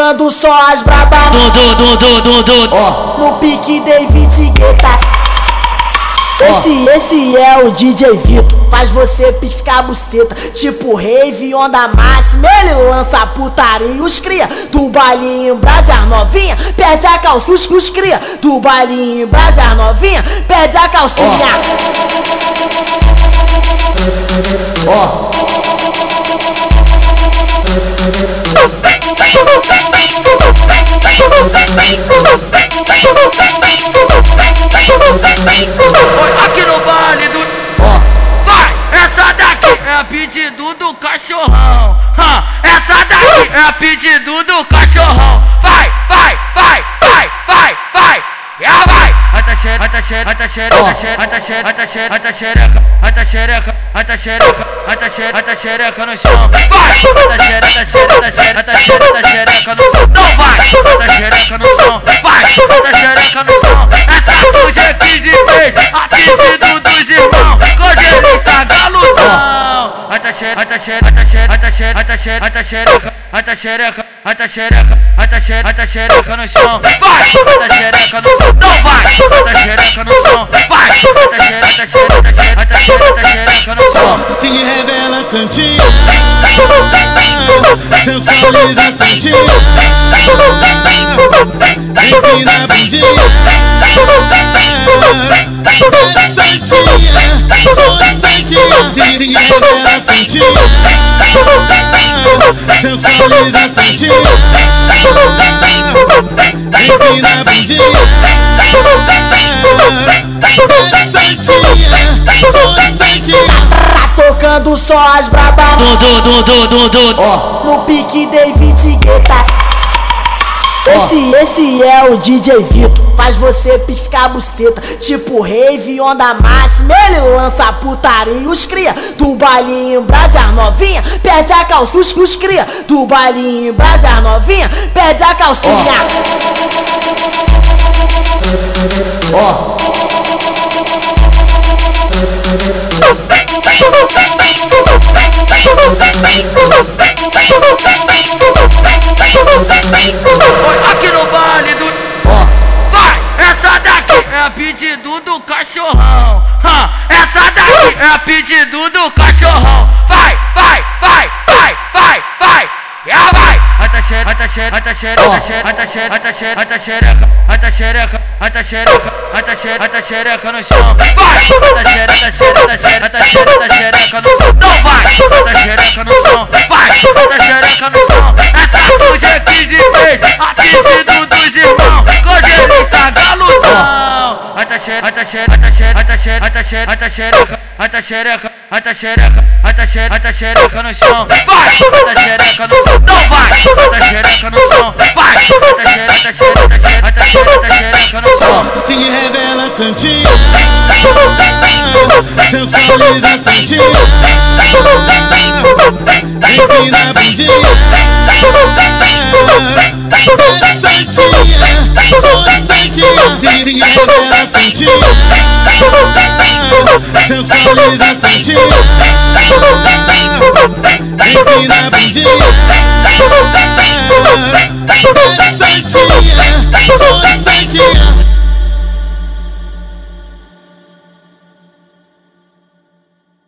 tocando só as braba. Du, du, du, du, du, du. Ó, no pique David Guetta. Esse, esse é o DJ Vitor, faz você piscar a buceta, tipo rave, onda máxima, ele lança putaria, os cria, do bailinho, brasa novinha, perde a calça, os, os cria, do bailinho, brasa novinha, perde a calcinha. ó, Aqui no baile do. Vai! Essa daqui é a pedido do cachorrão. Essa daqui é a pedido do cachorrão. Vai, vai, vai, vai, vai, vai. Já vai! Ata xereca, ata xereca, ata xereca, ata xereca, ata xereca, ata xereca, ata xereca, ata xereca, ata xereca, ata xereca no chão. Vai! Ata xereca, ata xereca, ata xereca, ata xereca, Toda xereca no chão Essa hoje é 15 vezes A pedido dos irmãos Cogerista galudão Ata xereca, ata xereca, ata xereca, ata xereca, ata xereca Ata xereca, ata xereca, ata xereca, ata xereca no chão Vai, ata xereca no chão Não vai, ata xereca no chão Vai, ata xereca, ata xereca, ata xereca, ata xereca, ata xereca no chão Te revela Santinha Sensualiza Santinha empina a bundinha É santinha, sou santinha Dizem ela é santinha Seu sorriso é santinha Empina a bundinha É santinha, sou santinha tocando só as brabas. Ó, oh, no pique David Guetta. Esse, esse é o DJ Vitor, faz você piscar a buceta, tipo rave, onda máxima, ele lança putaria, os cria, do bailinho, brasa novinha, perde a calça, os, cria, do bailinho, brasa novinha, perde a calcinha. ó, Aqui no baile do. ó, Vai! Essa daqui é a pedido do cachorrão. Essa daqui é a pedido do cachorrão. Vai, vai, vai, vai, vai, vai. Já vai! Ata xereca, ata xereca, ata xereca, ata xereca, ata xereca, ata xereca, ata xereca, ata xereca, ata xereca, ata xereca no chão. Vai! Ata xereca, ata xereca, ata xereca, ata xereca, no chão. Então vai! Ata xereca Ata xereca, ata xereca, ata xereca, ata xereca, ata xereca, ata xereca, ata xereca, ata xereca, ata xereca, ata no chão. Vai! Ata xereca no chão. Então vai! Ata xereca no chão. Vai! Ata xereca, ata xereca, ata xereca, ata xereca, ata xereca no chão. Se revela Santinha Sensualiza Santinha Empina a bundinha É Santinha, sou Santinha Se se sentinela, sensualiza a sentinela, empina a bandinha, sentinha,